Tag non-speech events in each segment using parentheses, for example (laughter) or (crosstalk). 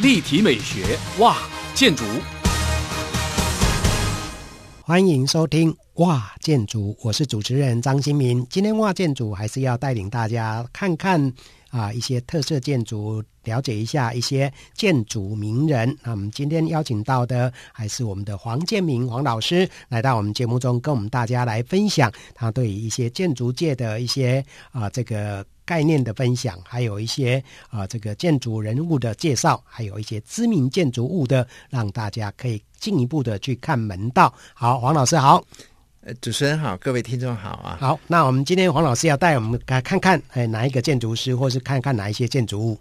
立体美学哇，建筑。欢迎收听哇建筑，我是主持人张新民。今天哇建筑还是要带领大家看看啊一些特色建筑，了解一下一些建筑名人。那我们今天邀请到的还是我们的黄建明黄老师，来到我们节目中，跟我们大家来分享他对于一些建筑界的一些啊这个。概念的分享，还有一些啊，这个建筑人物的介绍，还有一些知名建筑物的，让大家可以进一步的去看门道。好，黄老师好，呃，主持人好，各位听众好啊。好，那我们今天黄老师要带我们来看看，哎，哪一个建筑师，或是看看哪一些建筑物？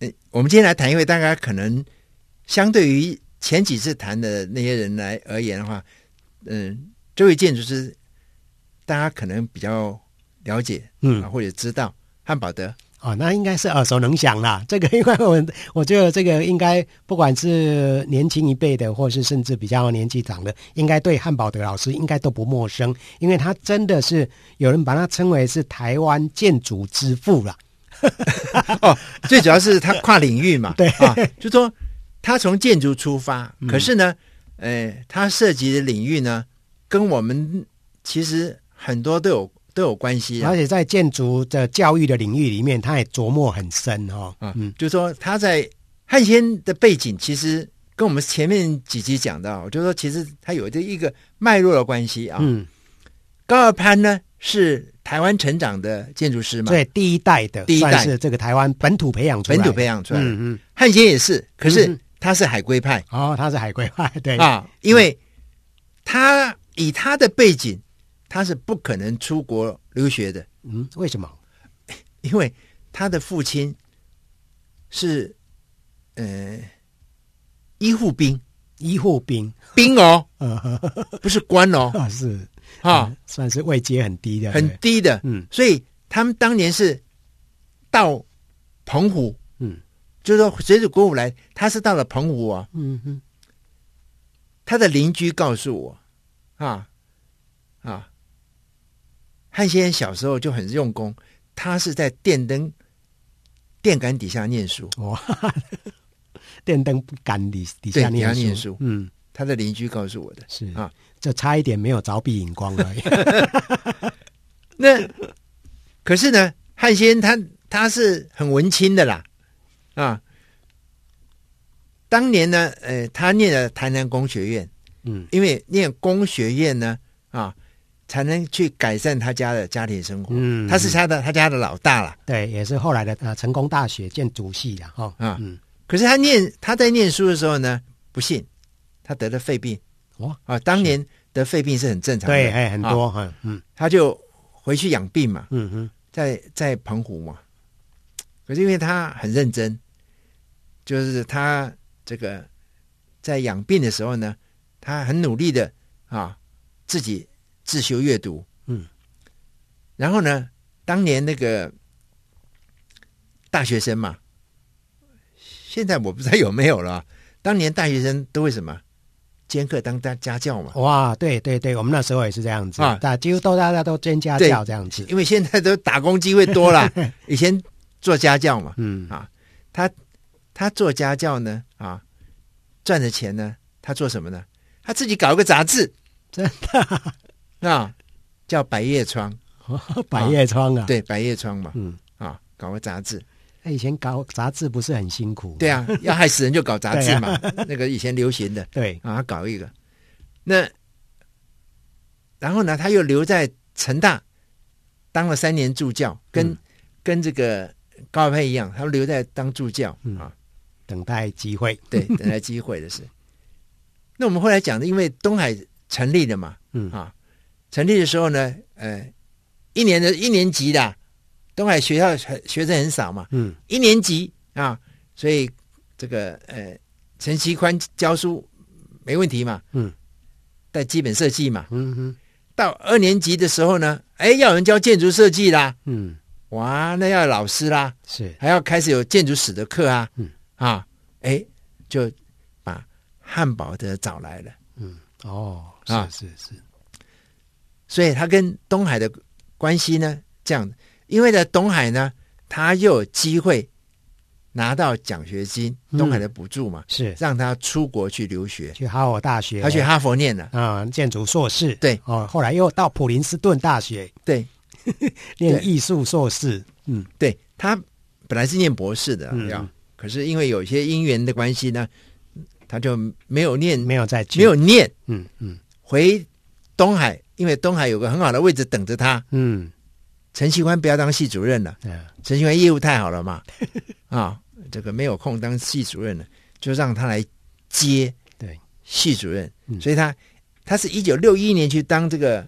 哎，我们今天来谈一位大家可能相对于前几次谈的那些人来而言的话，嗯，这位建筑师大家可能比较。了解，嗯，或者知道汉堡德哦，那应该是耳熟能详啦。(laughs) 这个，因为我我觉得这个应该不管是年轻一辈的，或是甚至比较年纪长的，应该对汉堡德老师应该都不陌生，因为他真的是有人把他称为是台湾建筑之父了。(laughs) (laughs) 哦，最主要是他跨领域嘛，对啊，就说他从建筑出发，可是呢，呃，他涉及的领域呢，跟我们其实很多都有。都有关系，而且在建筑的教育的领域里面，他也琢磨很深哦。嗯，就是说他在汉先的背景，其实跟我们前面几集讲到，就是说其实他有着一个脉络的关系啊。嗯，高尔潘呢是台湾成长的建筑师嘛，对，第一代的，第一代。是这个台湾本土培养出来，本土培养出来。的。嗯嗯，汉先也是，可是他是海归派。哦，他是海归派，对。啊，因为他以他的背景。他是不可能出国留学的，嗯，为什么？因为他的父亲是呃医护兵，医护兵。兵哦，(laughs) 不是官哦，是。啊、嗯，算是位阶很低的，很低的，嗯，所以他们当年是到澎湖，嗯，就是说随着国府来，他是到了澎湖啊，嗯哼，他的邻居告诉我啊啊。汉先生小时候就很用功，他是在电灯电杆底下念书。(laughs) 哇，电灯杆底底下念书，念书。嗯，他的邻居告诉我的是啊，就差一点没有凿壁引光而已。(laughs) 那可是呢，汉先生他他是很文青的啦啊。当年呢，呃，他念了台南工学院，嗯，因为念工学院呢啊。才能去改善他家的家庭生活。嗯，他是他的他家的老大了。对，也是后来的呃成功大学建筑系的哈。啊，嗯。可是他念他在念书的时候呢，不幸他得了肺病。哇啊，当年得肺病是很正常的。对，哎，很多哈。嗯，他就回去养病嘛。嗯哼，在在澎湖嘛。可是因为他很认真，就是他这个在养病的时候呢，他很努力的啊自己。自修阅读，嗯，然后呢，当年那个大学生嘛，现在我不知道有没有了。当年大学生都为什么？兼课当家家教嘛？哇，对对对，我们那时候也是这样子。啊，大几乎都大家都兼家教这样子，因为现在都打工机会多了，(laughs) 以前做家教嘛，嗯。啊，他他做家教呢，啊，赚的钱呢，他做什么呢？他自己搞一个杂志，真的。啊，叫百叶窗，百叶窗啊，对，百叶窗嘛，嗯啊，搞个杂志。他以前搞杂志不是很辛苦？对啊，要害死人就搞杂志嘛，(laughs) 啊、那个以前流行的。对啊，他搞一个。那然后呢，他又留在成大当了三年助教，跟、嗯、跟这个高佩一样，他留在当助教、嗯、啊，等待机会。对，等待机会的是。(laughs) 那我们后来讲的，因为东海成立了嘛。嗯啊，成立的时候呢，呃，一年的一年级的东海学校学生很少嘛，嗯，一年级啊，所以这个呃，陈其宽教书没问题嘛，嗯，带基本设计嘛，嗯哼，到二年级的时候呢，哎，要有人教建筑设计啦，嗯，哇，那要老师啦，是，还要开始有建筑史的课啊，嗯。啊，哎，就把汉堡的找来了，嗯，哦，啊，是是。是所以他跟东海的关系呢，这样，因为在东海呢，他又有机会拿到奖学金，嗯。东海的补助嘛，是。让他出国去留学，去哈佛大学，他去哈佛念了，啊、建筑硕士，对。哦，后来又到普林斯顿大学。对。(laughs) 念艺术硕士，嗯。对，他本来是念博士的，嗯。要，可是因为有一些因缘的关系呢，他就没有念，没有再没有念，嗯嗯。回东海，因为东海有个很好的位置等着他。嗯，陈锡欢不要当系主任了，嗯。陈锡欢业务太好了嘛，(laughs) 啊，这个没有空当系主任了，就让他来接对，系主任。嗯。所以他他是一九六一年去当这个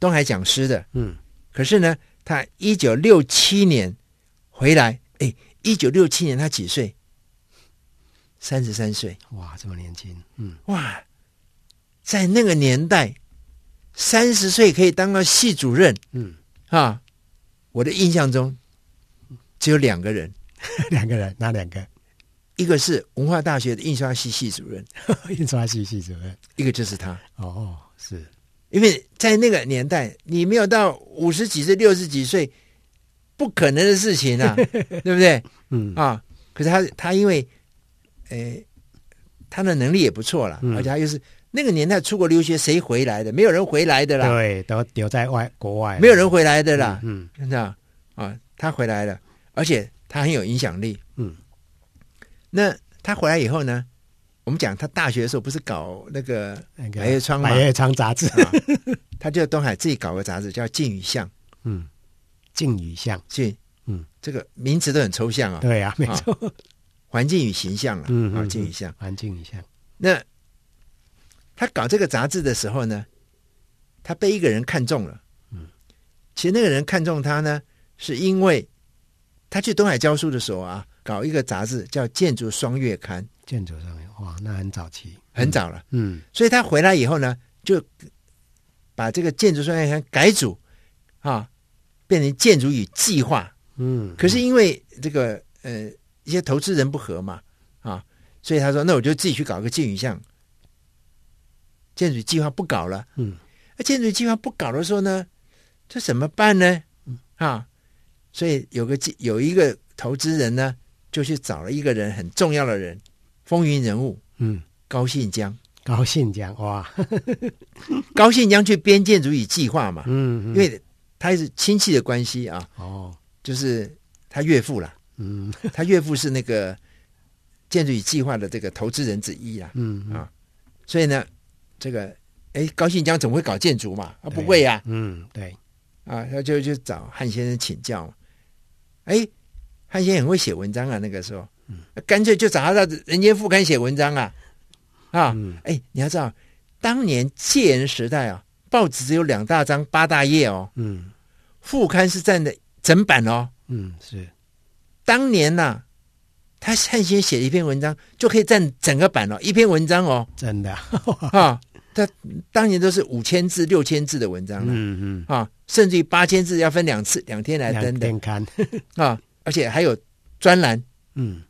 东海讲师的，嗯。可是呢，他一九六七年回来，哎，一九六七年他几岁？三十三岁，哇，这么年轻，嗯。哇，在那个年代，三十岁可以当个系主任嗯，啊！我的印象中只有两个人，(laughs) 两个人，哪两个？一个是文化大学的印刷系系主任，(laughs) 印刷系系主任，一个就是他。哦，是，因为在那个年代，你没有到五十几岁、六十几岁，不可能的事情啊，(laughs) 对不对？嗯啊，可是他他因为，诶，他的能力也不错了，嗯而且他又是那个年代出国留学，谁回来的？没有人回来的啦，对，都留在外国外，没有人回来的啦，嗯真的啊，他回来了，而且他很有影响力。嗯，那他回来以后呢，我们讲他大学的时候不是搞那个那个百叶窗嘛百叶窗杂志，啊，(laughs) 他就东海自己搞个杂志叫《镜与象》，嗯，镜与象，镜，嗯，这个名词都很抽象啊，对啊，没错，环境与形象啊，啊，嗯嗯。镜与象。环境与象，那他搞这个杂志的时候呢，他被一个人看中了。嗯，其实那个人看中他呢，是因为他去东海教书的时候啊，搞一个杂志叫《建筑双月刊》，建筑上面，哇，那很早期，很早了。嗯所以他回来以后呢，就把这个《建筑双月刊》改组啊，变成《建筑与计划》。嗯，可是因为这个呃一些投资人不合嘛啊，所以他说那我就自己去搞个建与象，建筑计划不搞了。嗯那建筑计划不搞的时候呢，这怎么办呢？啊，所以有个有一个投资人呢，就去找了一个人很重要的人，风云人物嗯，高信江。高信江哇，(laughs) 高信江去编建筑与计划嘛，嗯，嗯因为他是亲戚的关系啊，哦，就是他岳父啦。嗯 (laughs) 他岳父是那个建筑与计划的这个投资人之一啊，嗯啊所以呢，这个哎，高信江怎么会搞建筑嘛？啊，不会呀、嗯，对，啊，他就就找汉先生请教嘛。哎，汉先生很会写文章啊，那个时候，嗯。干脆就找他到《人间副刊》写文章啊，啊，嗯。哎，你要知道，当年戒严时代啊，报纸只有两大张八大页哦，嗯。副刊是占的整版哦。嗯是，当年呐、他汉先写一篇文章就可以占整个版哦，一篇文章哦，真的，啊，(laughs) 他当年都是五千字、六千字的文章了、嗯嗯，啊，甚至于八千字要分两次、两天来登的。(laughs) 啊，而且还有专栏，嗯。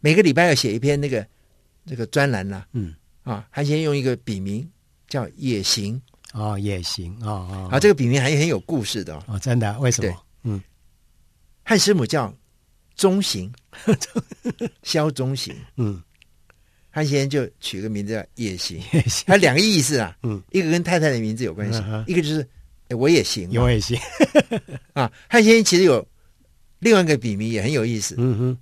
每个礼拜要写一篇那个这个专栏啦、嗯，啊，还先用一个笔名叫野行。哦也行，哦哦，啊，这个笔名还很有故事的哦，哦真的，为什对。么？嗯。汉师母叫中行，(laughs) 萧中行，嗯，汉先生就取个名字叫。也行，他两个意思啊，嗯，一个跟太太的名字有关系，嗯一个就是哎我也行嘛有也行，啊。汉先生其实有另外一个笔名也很有意思，嗯哼，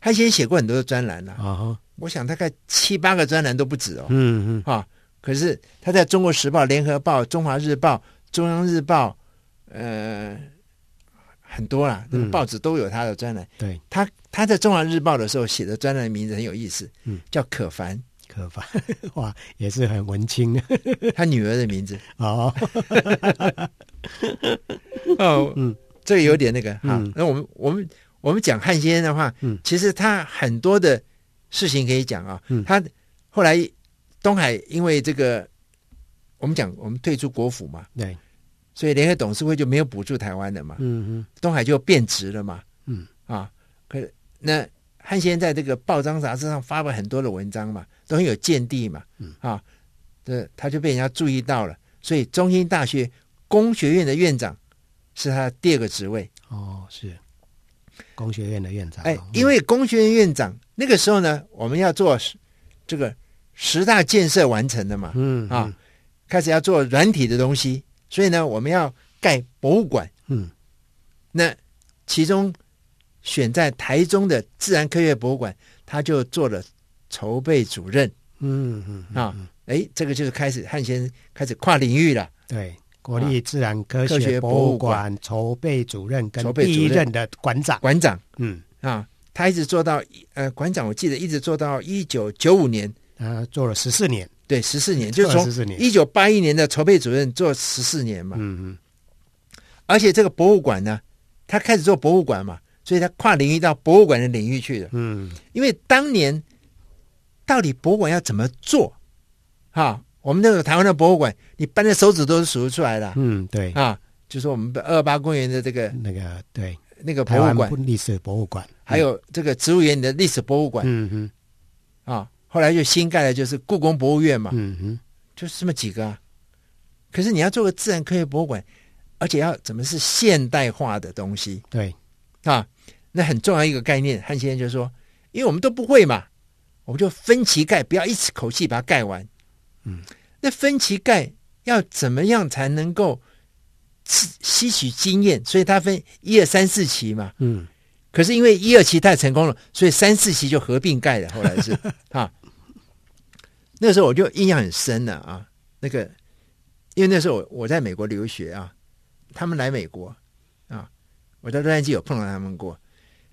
汉先生写过很多的专栏啊，哦我想大概七八个专栏都不止哦，嗯嗯啊，可是他在中国时报、联合报、中华日报、中央日报，呃，很多啦，那个嗯报纸都有他的专栏。对，他他在中华日报的时候写的专栏名字很有意思，嗯，叫可凡，可凡，(laughs) 哇，也是很文青。(laughs) 他女儿的名字。(laughs) 哦，哦，嗯，这个有点那个哈。嗯那我们我们我们讲汉先生的话，嗯。其实他很多的事情可以讲啊。嗯。他后来东海因为这个，我们讲我们退出国府嘛，对，所以联合董事会就没有补助台湾的嘛，嗯嗯东海就变质了嘛。嗯。啊，可那汉先在这个报章杂志上发表很多的文章嘛，都很有见地嘛。嗯啊，这他就被人家注意到了，所以中兴大学工学院的院长是他第二个职位。哦是，工学院的院长。哎，嗯、因为工学院院长那个时候呢，我们要做这个十大建设完成的嘛，嗯啊，开始要做软体的东西，所以呢，我们要盖博物馆。嗯，那其中选在台中的自然科学博物馆，他就做了筹备主任。嗯嗯，嗯啊，哎，这个就是开始汉先生开始跨领域了。对。国立自然科学，博物馆筹备主任跟筹备主任。第一任的馆长，馆长，嗯。啊，他一直做到呃，馆长我记得一直做到一九九五年，呃，做了十四年，对，十四年，就是从一九八一年的筹备主任做十四年嘛，嗯嗯，而且这个博物馆呢，他开始做博物馆嘛，所以他跨领域到博物馆的领域去了，嗯，因为当年到底博物馆要怎么做，哈。我们那个台湾的博物馆，你扳着手指都是数得出来的。嗯，对啊，就是我们二二八公园的这个那个对那个博物馆历史博物馆，嗯、还有这个植物园的历史博物馆。嗯哼，啊，后来就新盖的就是故宫博物院嘛。嗯哼，就是这么几个啊。可是你要做个自然科学博物馆，而且要怎么是现代化的东西？对啊，那很重要一个概念。汉先生就说，因为我们都不会嘛，我们就分期盖，不要一次口气把它盖完。嗯。那分期盖要怎么样才能够吸取经验？所以他分一二三四期嘛。嗯。可是因为一二期太成功了，所以三四期就合并盖了。后来是 (laughs) 啊，那时候我就印象很深了啊。那个因为那时候我我在美国留学啊，他们来美国啊，我在洛杉矶有碰到他们过，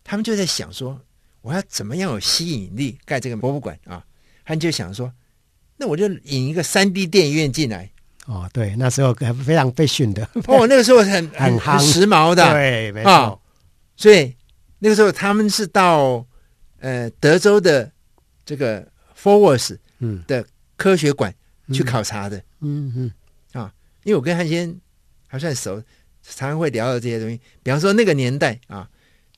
他们就在想说，我要怎么样有吸引力盖这个博物馆啊？他们就想说。那我就引一个三 D 电影院进来。哦，对，那时候非常被训的。哦，那个时候很 (laughs) 很很时髦的，对，没错、哦。所以那个时候他们是到呃德州的这个 Forwards 嗯。的科学馆去考察的，嗯嗯。啊，因为我跟汉先还算熟，常常会聊到这些东西。比方说那个年代啊，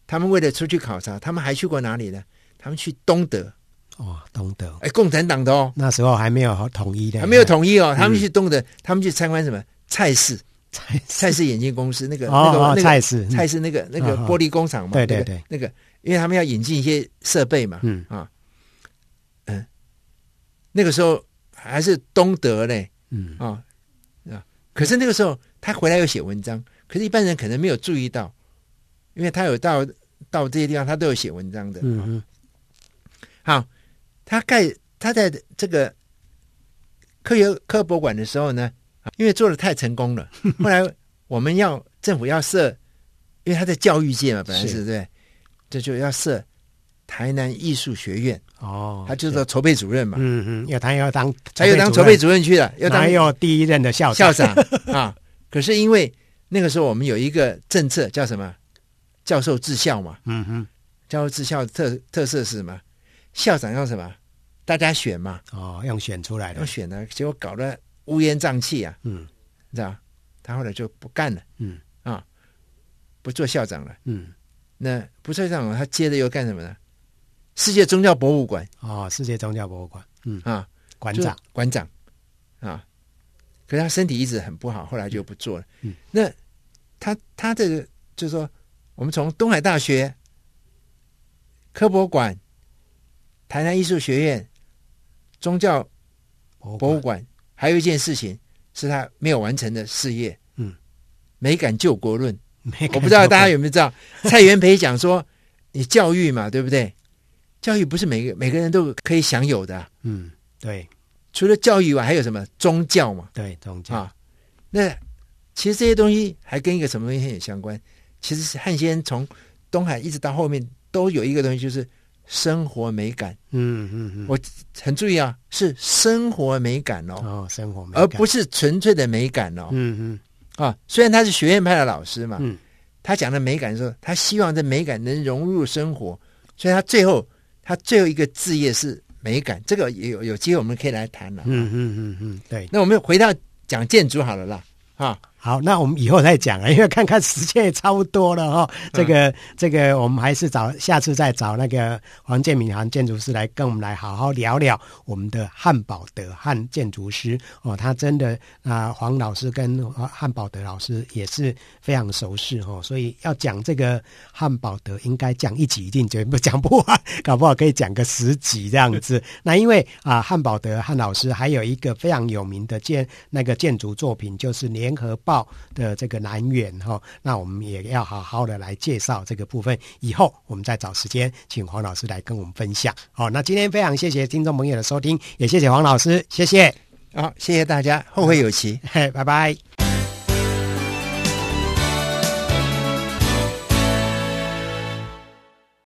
他们为了出去考察，他们还去过哪里呢？他们去东德。哦，东德，哎，共产党的哦，那时候还没有统一的，还没有统一哦。他们去东德，嗯、他们去参观什么？蔡氏，蔡蔡氏眼镜公司那个、哦、那个、哦、那个蔡氏，蔡氏那个、嗯、那个玻璃工厂嘛，对对对，那个、因为他们要引进一些设备嘛，嗯。啊，嗯，那个时候还是东德嘞，嗯。啊啊，可是那个时候他回来又写文章，可是一般人可能没有注意到，因为他有到到这些地方，他都有写文章的，嗯嗯，好。他盖他在这个科学科博馆的时候呢，因为做的太成功了，(laughs) 后来我们要政府要设，因为他在教育界嘛，本来是，是对，这就要设台南艺术学院哦，他就是。说筹备主任嘛，嗯嗯，要他要当他又当筹备主任。去了，要当要第一任的校长？校长啊，可是因为那个时候我们有一个政策叫什么教授治校嘛，嗯哼，教授治校的特特色是什么？校长要什么？大家选嘛？哦，用选出来的，用选的，结果搞得乌烟瘴气啊！嗯，知道？他后来就不干了。嗯啊，不做校长了。嗯，那不做校长，他接着又干什么呢？世界宗教博物馆。哦，世界宗教博物馆。嗯啊，馆长，馆长啊。可是他身体一直很不好，后来就不做了。嗯，那他他这个就是说，我们从东海大学科博馆。台南艺术学院、宗教博物馆，还有一件事情是他没有完成的事业。嗯，美感救国论，我不知道大家有没有知道？蔡元培讲说，你教育嘛，对不对？教育不是每个每个人都可以享有的。嗯，对。除了教育以外，还有什么宗教嘛？对，宗教。啊，那其实这些东西还跟一个什么东西很有相关？其实是汉先从东海一直到后面都有一个东西，就是。生活美感，嗯嗯嗯，我很注意啊，是生活美感哦，哦，生活美感，而不是纯粹的美感哦，嗯嗯，啊，虽然他是学院派的老师嘛，嗯，他讲的美感的时候，他希望这美感能融入生活，所以他最后他最后一个字业是美感，这个有有机会我们可以来谈了，嗯嗯嗯嗯，对，那我们回到讲建筑好了啦，啊，好，那我们以后再讲啊，因为看看时间也差不多了哈、哦。这个、嗯、这个，我们还是找下次再找那个黄建敏黄建筑师来跟我们来好好聊聊我们的汉堡德汉建筑师哦。他真的啊、呃，黄老师跟汉堡德老师也是非常熟识哦，所以要讲这个汉堡德，应该讲一集一定绝不讲不完，搞不好可以讲个十集这样子。(laughs) 那因为啊，汉堡德汉老师还有一个非常有名的建那个建筑作品，就是联合报。的这个来源哈，那我们也要好好的来介绍这个部分。以后我们再找时间，请黄老师来跟我们分享。好，那今天非常谢谢听众朋友的收听，也谢谢黄老师，谢谢。好，谢谢大家，后会有期，(laughs) 嘿，拜拜。